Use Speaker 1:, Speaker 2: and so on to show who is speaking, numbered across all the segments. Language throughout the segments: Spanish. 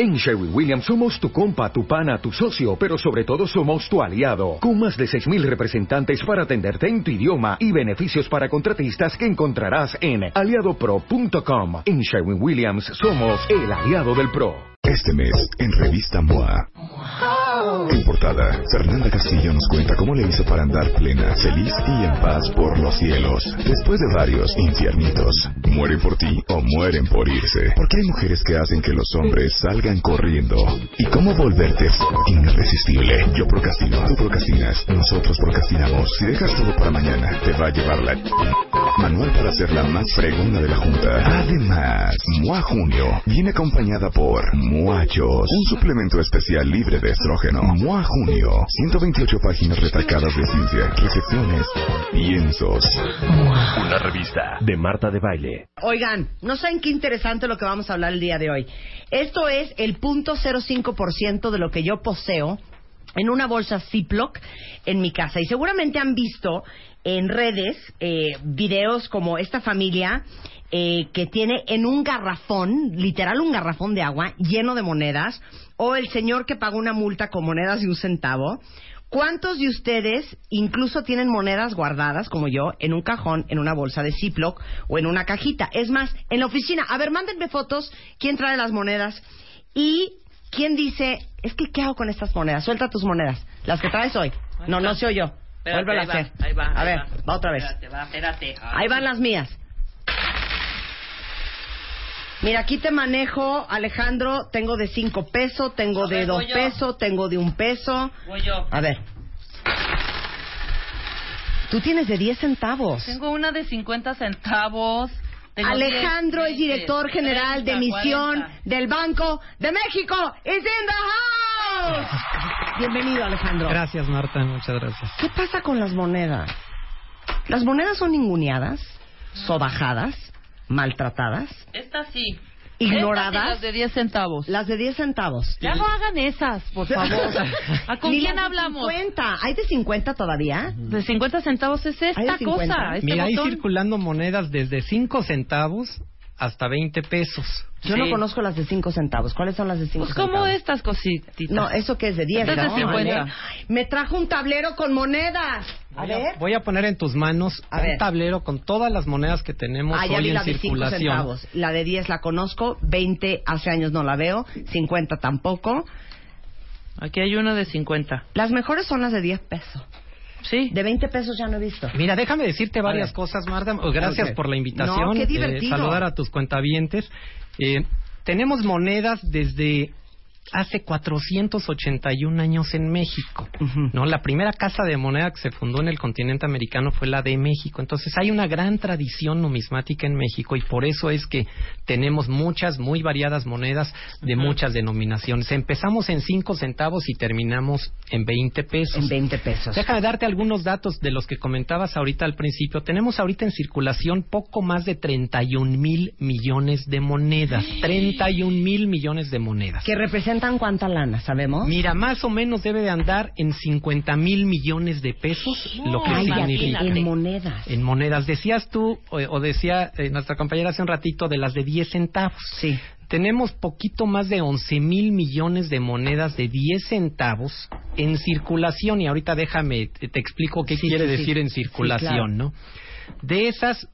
Speaker 1: En Sherwin Williams somos tu compa, tu pana, tu socio, pero sobre todo somos tu aliado, con más de 6.000 representantes para atenderte en tu idioma y beneficios para contratistas que encontrarás en aliadopro.com. En Sherwin Williams somos el aliado del PRO.
Speaker 2: Este mes, en Revista MOA. En portada, Fernanda Castillo nos cuenta cómo le hizo para andar plena, feliz y en paz por los cielos. Después de varios infiernitos, mueren por ti o mueren por irse. Porque hay mujeres que hacen que los hombres salgan corriendo. ¿Y cómo volverte irresistible? Yo procrastino, tú procrastinas, nosotros procrastinamos. Si dejas todo para mañana, te va a llevar la... Manual para ser la más fregona de la Junta. Además, MOA Junio viene acompañada por Muachos, un suplemento especial libre de estrógeno. MOA Junio, 128 páginas retacadas de ciencia, reflexiones, piensos.
Speaker 3: Una revista de Marta de Baile.
Speaker 4: Oigan, no saben qué interesante lo que vamos a hablar el día de hoy. Esto es el punto 05% de lo que yo poseo en una bolsa Ziploc en mi casa. Y seguramente han visto en redes eh, videos como esta familia eh, que tiene en un garrafón, literal un garrafón de agua lleno de monedas, o el señor que paga una multa con monedas de un centavo. ¿Cuántos de ustedes incluso tienen monedas guardadas, como yo, en un cajón, en una bolsa de Ziploc o en una cajita? Es más, en la oficina. A ver, mándenme fotos. ¿Quién trae las monedas? Y quién dice, es que, ¿qué hago con estas monedas? Suelta tus monedas. Las que traes hoy. No, no soy yo. Vuelve a
Speaker 5: ahí va,
Speaker 4: hacer.
Speaker 5: ahí va,
Speaker 4: a ver,
Speaker 5: va.
Speaker 4: va otra vez.
Speaker 5: Espérate, va, espérate.
Speaker 4: Ahí van las mías. Mira, aquí te manejo, Alejandro, tengo de cinco pesos, tengo de
Speaker 5: ver,
Speaker 4: dos
Speaker 5: voy yo.
Speaker 4: pesos, tengo de un peso.
Speaker 5: Voy yo.
Speaker 4: A ver. Tú tienes de 10 centavos.
Speaker 5: Tengo una de 50 centavos. Tengo
Speaker 4: Alejandro
Speaker 5: 10,
Speaker 4: es director
Speaker 5: 20,
Speaker 4: general de
Speaker 5: 30,
Speaker 4: emisión
Speaker 5: 40.
Speaker 4: del Banco de México. Is in the house. Bienvenido, Alejandro.
Speaker 6: Gracias, Marta, muchas gracias.
Speaker 4: ¿Qué pasa con las monedas? Las monedas son ninguneadas, sobajadas, maltratadas,
Speaker 5: Esta sí.
Speaker 4: ignoradas.
Speaker 5: Estas y las de 10 centavos.
Speaker 4: Las de 10 centavos.
Speaker 5: Ya no hagan esas, por favor. ¿A con
Speaker 4: Ni
Speaker 5: quién
Speaker 4: las de
Speaker 5: hablamos?
Speaker 4: 50. ¿Hay de 50 todavía?
Speaker 5: De 50 centavos es
Speaker 4: ¿Hay
Speaker 5: esta
Speaker 4: de 50?
Speaker 5: cosa. Este
Speaker 6: Mira, hay
Speaker 5: botón.
Speaker 6: circulando monedas desde 5 centavos hasta 20 pesos.
Speaker 4: Yo
Speaker 5: Sí.
Speaker 4: no conozco las de 5 centavos. ¿Cuáles son las de 5
Speaker 5: Pues
Speaker 4: centavos?
Speaker 5: como estas cositas.
Speaker 4: No, eso que es de 10,
Speaker 5: Esta es
Speaker 4: ¿no?
Speaker 5: de 50.
Speaker 4: Ay, Me trajo un tablero con monedas. A
Speaker 6: Voy a,
Speaker 4: ver.
Speaker 6: voy a poner en tus manos
Speaker 4: A
Speaker 6: un
Speaker 4: ver.
Speaker 6: tablero con todas las monedas que tenemos
Speaker 4: Ah, ya
Speaker 6: hoy
Speaker 4: vi
Speaker 6: en
Speaker 4: la de 5
Speaker 6: circulación.
Speaker 4: centavos. La de 10 la conozco, 20 hace años no la veo, 50 tampoco.
Speaker 5: Aquí hay una de 50.
Speaker 4: Las mejores son las de 10 pesos.
Speaker 5: Sí.
Speaker 4: De 20 pesos ya no he visto.
Speaker 6: Mira, déjame decirte varias cosas, Marta. Gracias
Speaker 4: Ok.
Speaker 6: por la invitación.
Speaker 4: No, qué
Speaker 6: Eh,
Speaker 4: divertido.
Speaker 6: saludar a tus cuentavientes. Eh, tenemos monedas desde hace 481 años en México. ¿no? La primera casa de moneda que se fundó en el continente americano fue la de México. Entonces hay una gran tradición numismática en México y por eso es que tenemos muchas, muy variadas monedas de muchas denominaciones. Empezamos en 5 centavos y terminamos en 20 pesos.
Speaker 4: En 20 pesos.
Speaker 6: Déjame darte algunos datos de los que comentabas ahorita al principio. Tenemos ahorita en circulación poco más de 31 mil millones de monedas. 31 mil millones de monedas.
Speaker 4: ¿Que representan cuánta lana, sabemos?
Speaker 6: Mira, más o menos debe de andar en 50 mil millones de pesos, lo que
Speaker 4: Ay,
Speaker 6: significa.
Speaker 4: en monedas.
Speaker 6: En monedas. Decías tú, o, o decía eh, nuestra compañera hace un ratito, de las de 10 centavos.
Speaker 4: Sí.
Speaker 6: Tenemos poquito más de 11 mil millones de monedas de 10 centavos en circulación. Y ahorita déjame, te, te explico qué
Speaker 4: Sí,
Speaker 6: quiere
Speaker 4: sí,
Speaker 6: decir
Speaker 4: sí.
Speaker 6: en circulación,
Speaker 4: claro.
Speaker 6: ¿no? De esas,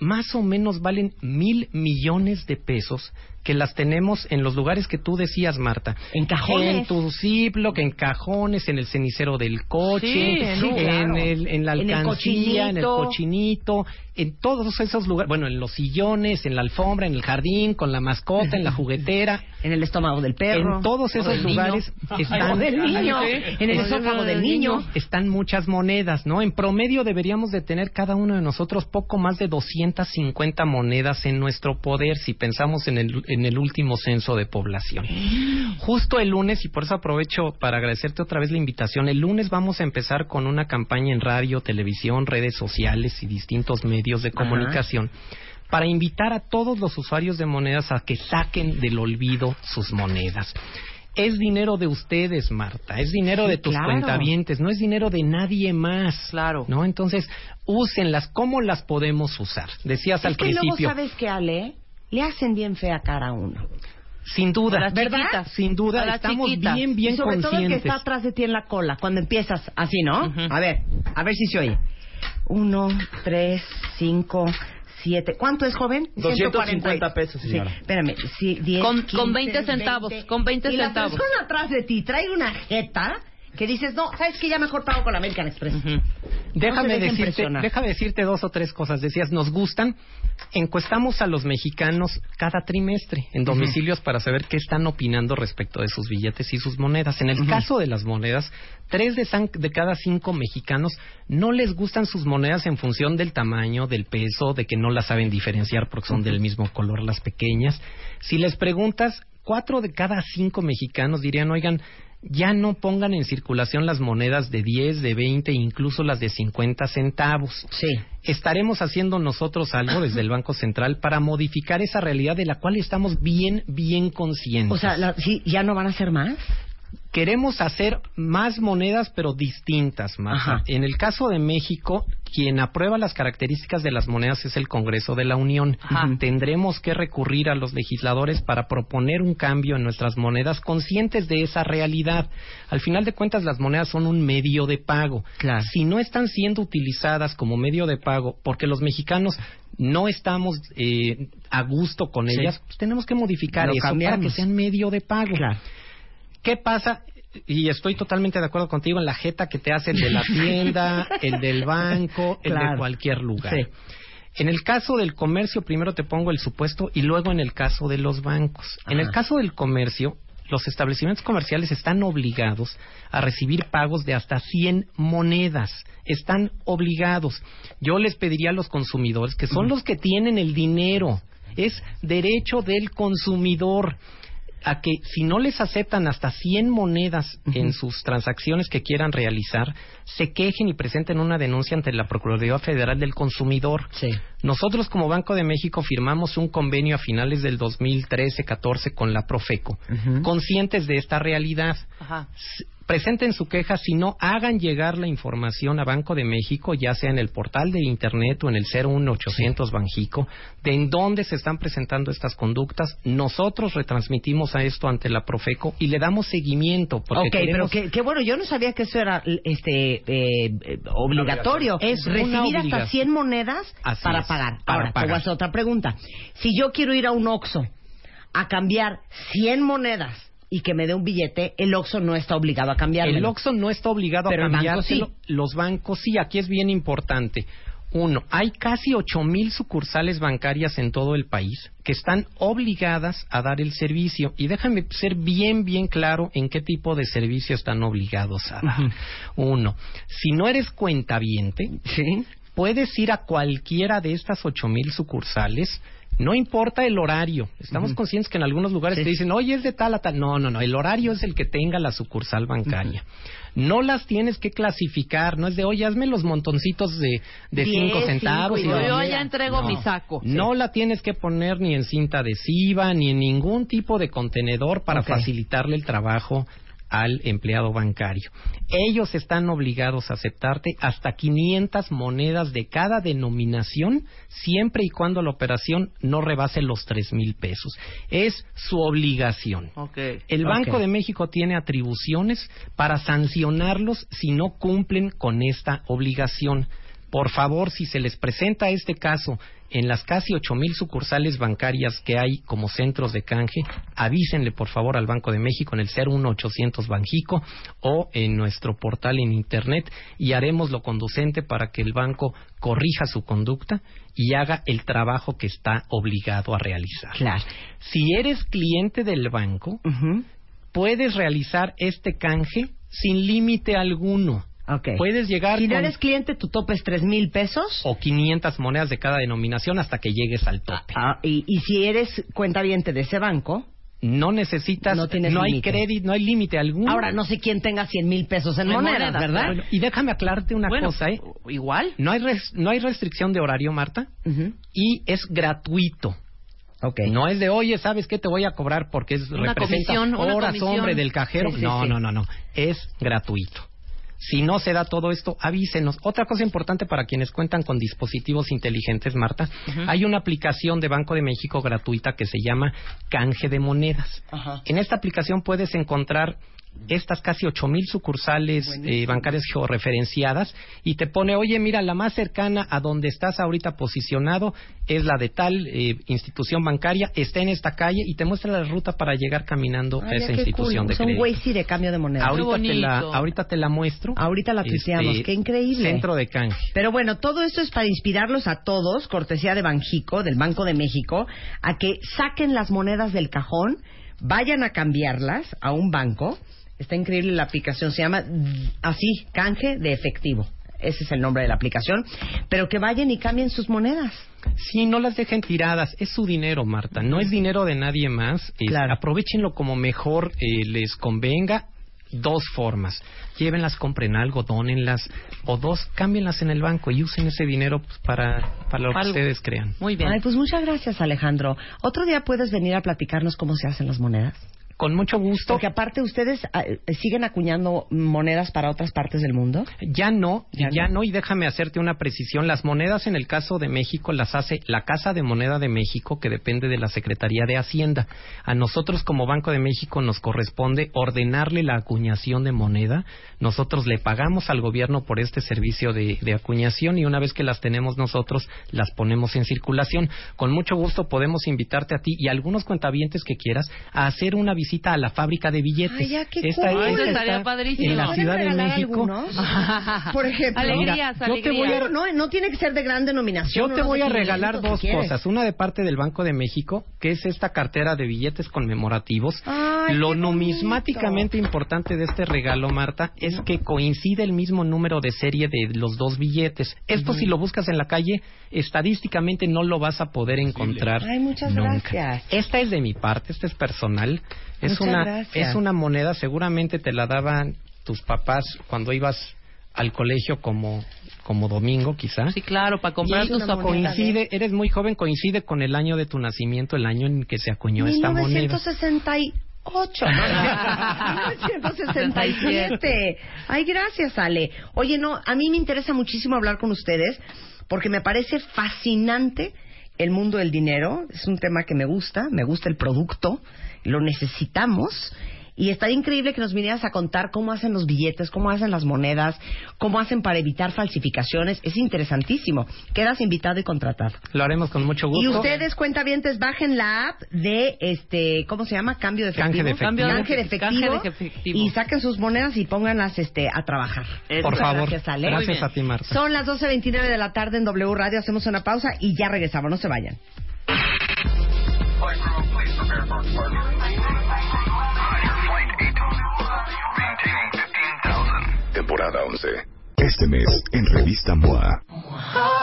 Speaker 6: más o menos valen mil millones de pesos que las tenemos en los lugares que tú decías, Marta.
Speaker 4: En cajones.
Speaker 6: En tu Ziploc, en cajones, en el cenicero del coche,
Speaker 5: Sí, sí,
Speaker 6: en,
Speaker 4: claro.
Speaker 6: el, en la
Speaker 4: En el
Speaker 6: alcancía, en el
Speaker 4: cochinito.
Speaker 6: en todos esos lugares, bueno, en los sillones, en la alfombra, en el jardín, con la mascota, en la juguetera.
Speaker 4: En el estómago del perro.
Speaker 6: En todos esos lugares
Speaker 4: niño.
Speaker 6: están
Speaker 4: del niño.
Speaker 5: Ay.
Speaker 4: En el esófago del niño.
Speaker 6: están muchas monedas, ¿no? En promedio deberíamos de tener cada uno de nosotros poco más de 250 monedas en nuestro poder si pensamos en el, en el último censo de población. Justo el lunes, y por eso aprovecho para agradecerte otra vez la invitación, el lunes vamos a empezar con una campaña en radio, televisión, redes sociales y distintos medios de
Speaker 4: Ajá.
Speaker 6: comunicación para invitar a todos los usuarios de monedas a que saquen del olvido sus monedas. Es dinero de ustedes, Marta. Es dinero
Speaker 4: Sí,
Speaker 6: de tus
Speaker 4: claro.
Speaker 6: cuentavientes. No es dinero de nadie más.
Speaker 5: Claro.
Speaker 6: ¿No? Entonces, úsenlas. ¿Cómo las podemos usar? Decías al
Speaker 4: que luego
Speaker 6: principio.
Speaker 4: sabes que Ale le hacen bien fea cara a uno.
Speaker 6: Sin duda,
Speaker 5: las
Speaker 4: ¿verdad?
Speaker 5: chiquitas.
Speaker 6: sin duda,
Speaker 5: las
Speaker 6: estamos
Speaker 5: chiquitas.
Speaker 6: bien, bien
Speaker 4: y sobre todo el que está atrás de ti en la cola, cuando empiezas así, ¿no? A ver, a ver si se oye. Uno, tres, cinco, siete. ¿Cuánto es, joven?
Speaker 7: 250 pesos,
Speaker 4: Sí,
Speaker 7: señora.
Speaker 4: espérame. Sí, 10,
Speaker 5: Con-
Speaker 4: 15,
Speaker 5: con 20 centavos, con 20
Speaker 4: y
Speaker 5: centavos.
Speaker 4: la persona atrás de ti trae una jeta que dices, no, ¿sabes que Ya mejor pago con American Express.
Speaker 6: Déjame decirte, déjame decirte dos o tres cosas. Decías, nos gustan. Encuestamos a los mexicanos cada trimestre en domicilios para saber qué están opinando respecto de sus billetes y sus monedas. En el caso de las monedas, tres de, san- de cada cinco mexicanos no les gustan sus monedas en función del tamaño, del peso, de que no las saben diferenciar porque son del mismo color las pequeñas. Si les preguntas, cuatro de cada cinco mexicanos dirían, oigan, ya no pongan en circulación las monedas de 10, de 20, incluso las de 50 centavos.
Speaker 4: Sí.
Speaker 6: Estaremos haciendo nosotros algo desde el Banco Central para modificar esa realidad de la cual estamos bien, bien conscientes.
Speaker 4: O sea, la- sí, ¿ya no van a ser más?
Speaker 6: Queremos hacer más monedas, pero distintas.
Speaker 4: Ajá.
Speaker 6: En el caso de México, quien aprueba las características de las monedas es el Congreso de la Unión.
Speaker 5: Ajá.
Speaker 6: Tendremos que recurrir a los legisladores para proponer un cambio en nuestras monedas, conscientes de esa realidad. Al final de cuentas, las monedas son un medio de pago.
Speaker 4: Claro.
Speaker 6: Si no están siendo utilizadas como medio de pago, porque los mexicanos no estamos eh, a gusto con
Speaker 4: Sí.
Speaker 6: ellas, pues tenemos que modificar
Speaker 4: Lo
Speaker 6: eso para que sean medio de pago.
Speaker 4: Claro.
Speaker 6: ¿Qué pasa? Y estoy totalmente de acuerdo contigo en la jeta que te hace el de la tienda, el del banco, el
Speaker 4: Claro.
Speaker 6: de cualquier lugar.
Speaker 4: Sí.
Speaker 6: En el caso del comercio, primero te pongo el supuesto y luego en el caso de los bancos. En el
Speaker 4: Ajá.
Speaker 6: caso del comercio, los establecimientos comerciales están obligados a recibir pagos de hasta 100 monedas. Están obligados. Yo les pediría a los consumidores, que son los que tienen el dinero, es derecho del consumidor a que si no les aceptan hasta 100 monedas en sus transacciones que quieran realizar, se quejen y presenten una denuncia ante la Procuraduría Federal del Consumidor.
Speaker 4: Sí.
Speaker 6: Nosotros como Banco de México firmamos un convenio a finales del 2013-14 con la Profeco, conscientes de esta realidad.
Speaker 5: Ajá.
Speaker 6: Presenten su queja, si no, hagan llegar la información a Banco de México, ya sea en el portal de Internet o en el 01800 Banjico, de en dónde se están presentando estas conductas. Nosotros retransmitimos a esto ante la Profeco y le damos seguimiento. Porque
Speaker 4: ok, pero qué, qué bueno, yo no sabía que eso era este eh, obligatorio.
Speaker 6: Es
Speaker 4: recibir hasta
Speaker 6: obligación.
Speaker 4: 100 monedas
Speaker 6: Así
Speaker 4: para
Speaker 6: es,
Speaker 4: pagar.
Speaker 6: para
Speaker 4: Ahora, te
Speaker 6: pagar.
Speaker 4: voy a hacer otra pregunta. Si yo quiero ir a un Oxxo a cambiar 100 monedas y que me dé un billete, el Oxxo no está obligado a cambiarlo.
Speaker 6: El OXXO no está obligado
Speaker 4: Pero
Speaker 6: a cambiárselo.
Speaker 4: sí.
Speaker 6: Los bancos sí, aquí es bien importante. Uno, hay casi ocho mil sucursales bancarias en todo el país que están obligadas a dar el servicio. Y déjame ser bien, bien claro en qué tipo de servicio están obligados a dar. Uno, si no eres cuentaviente,
Speaker 4: Sí.
Speaker 6: Puedes ir a cualquiera de estas ocho mil sucursales. No importa el horario. Estamos conscientes que en algunos lugares
Speaker 4: Sí.
Speaker 6: te dicen, oye, es de tal a tal. No, no, no. El horario es el que tenga la sucursal bancaria. No las tienes que clasificar. No es de, oye, hazme los montoncitos de, de
Speaker 4: Diez,
Speaker 6: cinco
Speaker 4: cinco
Speaker 6: centavos.
Speaker 4: y
Speaker 6: y
Speaker 5: Yo, ya entrego
Speaker 6: No.
Speaker 5: mi saco.
Speaker 6: No la tienes que poner ni en cinta adhesiva, ni en ningún tipo de contenedor para facilitarle el trabajo al empleado bancario. Ellos están obligados a aceptarte hasta 500 monedas de cada denominación, siempre y cuando la operación no rebase los 3 mil pesos. Es su obligación. El Banco de México tiene atribuciones para sancionarlos si no cumplen con esta obligación. Por favor, si se les presenta este caso en las casi ocho mil sucursales bancarias que hay como centros de canje, avísenle por favor al Banco de México en el 01800 Banjico o en nuestro portal en Internet y haremos lo conducente para que el banco corrija su conducta y haga el trabajo que está obligado a realizar.
Speaker 4: Claro.
Speaker 6: Si eres cliente del banco, puedes realizar este canje sin límite alguno.
Speaker 4: Ok.
Speaker 6: Puedes llegar
Speaker 4: Si no
Speaker 6: con
Speaker 4: eres cliente, tu tope es 3 mil pesos.
Speaker 6: o 500 monedas de cada denominación hasta que llegues al tope.
Speaker 4: Ah, y, y si eres cuentaviente de ese banco,
Speaker 6: No necesitas,
Speaker 4: No tienes
Speaker 6: hay crédito, no hay límite alguno.
Speaker 4: ahora no sé quién tenga 100 mil pesos en
Speaker 5: En
Speaker 4: monedas,
Speaker 5: monedas,
Speaker 4: ¿verdad?
Speaker 6: Bueno, y déjame aclararte una
Speaker 5: Bueno,
Speaker 6: cosa, ¿eh?
Speaker 5: igual.
Speaker 6: No hay, res- no hay restricción de horario, Marta,
Speaker 4: Ujú.
Speaker 6: y es gratuito.
Speaker 4: Ok.
Speaker 6: No es de, oye, ¿sabes qué te voy a cobrar porque es
Speaker 5: Una
Speaker 6: representa
Speaker 5: comisión, una
Speaker 6: horas
Speaker 5: comisión.
Speaker 6: hombre del cajero?
Speaker 4: Sí, sí,
Speaker 6: no,
Speaker 4: sí.
Speaker 6: no, no, no. Es gratuito. Si no se da todo esto, avísenos. Otra cosa importante para quienes cuentan con dispositivos inteligentes, Marta, hay una aplicación de Banco de México gratuita que se llama Canje de Monedas. En esta aplicación puedes encontrar estas casi ocho mil sucursales eh, bancarias georreferenciadas y te pone, oye, mira, la más cercana a donde estás ahorita posicionado es la de tal eh, institución bancaria, está en esta calle y te muestra la ruta para llegar caminando a esa institución
Speaker 4: cool.
Speaker 6: de
Speaker 4: Es un
Speaker 6: crédito.
Speaker 4: Waze de cambio de moneda.
Speaker 6: Ahorita te, la, ahorita te la muestro.
Speaker 4: Ahorita la tuiteamos.
Speaker 6: Este,
Speaker 4: Qué increíble.
Speaker 6: Centro de canje.
Speaker 4: Pero bueno, todo esto es para inspirarlos a todos, cortesía de Banjico, del Banco de México, a que saquen las monedas del cajón, vayan a cambiarlas a un banco. Está increíble la aplicación, se llama así, canje de efectivo. Ese es el nombre de la aplicación. Pero que vayan y cambien sus monedas.
Speaker 6: Sí, no las dejen tiradas. Es su dinero, Marta. No es dinero de nadie más. Es-
Speaker 4: Claro.
Speaker 6: Aprovechenlo como mejor eh, les convenga. Dos formas. Llévenlas, compren algo, dónenlas. O dos, cámbienlas en el banco y usen ese dinero pues, para, para lo que
Speaker 5: Algo.
Speaker 6: ustedes crean.
Speaker 5: Muy bien.
Speaker 4: Ay, pues muchas gracias, Alejandro. Otro día puedes venir a platicarnos cómo se hacen las monedas.
Speaker 6: Con mucho gusto.
Speaker 4: Porque aparte ustedes ah, eh, siguen acuñando monedas para otras partes del mundo.
Speaker 6: Ya no,
Speaker 4: Ya
Speaker 6: ya,
Speaker 4: no.
Speaker 6: no. y déjame hacerte una precisión. Las monedas en el caso de México las hace la Casa de Moneda de México, que depende de la Secretaría de Hacienda. A nosotros como Banco de México nos corresponde ordenarle la acuñación de moneda. Nosotros le pagamos al gobierno por este servicio de, de acuñación y una vez que las tenemos nosotros, las ponemos en circulación. Con mucho gusto podemos invitarte a ti y a algunos cuentavientes que quieras a hacer una visita a la fábrica de billetes.
Speaker 4: Ay, ya, qué
Speaker 6: Esta-
Speaker 4: cool.
Speaker 6: esta
Speaker 5: estaría padrísimo.
Speaker 6: En la
Speaker 4: ¿Pueden
Speaker 6: Ciudad de México.
Speaker 4: Por ejemplo.
Speaker 5: Alegrías,
Speaker 6: Mira, yo te voy a-
Speaker 4: No, no tiene que ser de gran denominación.
Speaker 6: Yo te voy a
Speaker 4: 500,
Speaker 6: regalar dos cosas. Una de parte del Banco de México, que es esta cartera de billetes conmemorativos.
Speaker 4: Ay,
Speaker 6: Lo numismáticamente importante de este regalo, Marta, es que coincide el mismo número de serie de los dos billetes. Esto si lo buscas en la calle, estadísticamente no lo vas a poder encontrar.
Speaker 4: Ay, muchas
Speaker 6: nunca.
Speaker 4: gracias.
Speaker 6: Esta es de mi parte, esta es personal. Es
Speaker 4: Muchas
Speaker 6: una
Speaker 4: gracias.
Speaker 6: es una moneda, seguramente te la daban tus papás cuando ibas al colegio como como domingo, quizás.
Speaker 5: Sí, claro, para comprar
Speaker 6: Y
Speaker 5: tus
Speaker 4: moneda.
Speaker 6: coincide, eres muy joven, coincide con el año de tu nacimiento, el año en que se acuñó esta moneda.
Speaker 4: 1968. 1967. Ay, gracias, Ale. Oye, no, a mí me interesa muchísimo hablar con ustedes porque me parece fascinante el mundo del dinero. Es un tema que me gusta, me gusta el producto, lo necesitamos. Y estaría increíble que nos vinieras a contar cómo hacen los billetes, cómo hacen las monedas, cómo hacen para evitar falsificaciones. Es interesantísimo. Quedas invitado y contratado.
Speaker 6: Lo haremos con mucho gusto.
Speaker 4: Y ustedes, cuentavientes, bajen la app de, este, ¿cómo se llama? Cambio de
Speaker 6: Canje
Speaker 4: efectivo.
Speaker 6: de efectivo.
Speaker 4: Canje de efectivo.
Speaker 5: Canje de efectivo.
Speaker 4: Y saquen sus monedas y pónganlas este, a trabajar.
Speaker 6: Por
Speaker 4: Muchas
Speaker 6: favor.
Speaker 4: Gracias, Ale.
Speaker 5: Muy
Speaker 6: Gracias
Speaker 5: bien.
Speaker 6: a ti, Marta.
Speaker 4: Son las 12.29 de la tarde en W Radio. Hacemos una pausa y ya regresamos. No se vayan.
Speaker 2: Temporada 11. Este mes, en Revista MOA.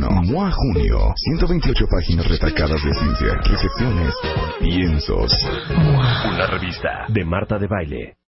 Speaker 2: MOA Junio, 128 páginas retacadas de ciencia, recepciones, piensos.
Speaker 3: Una revista de Marta de Baile.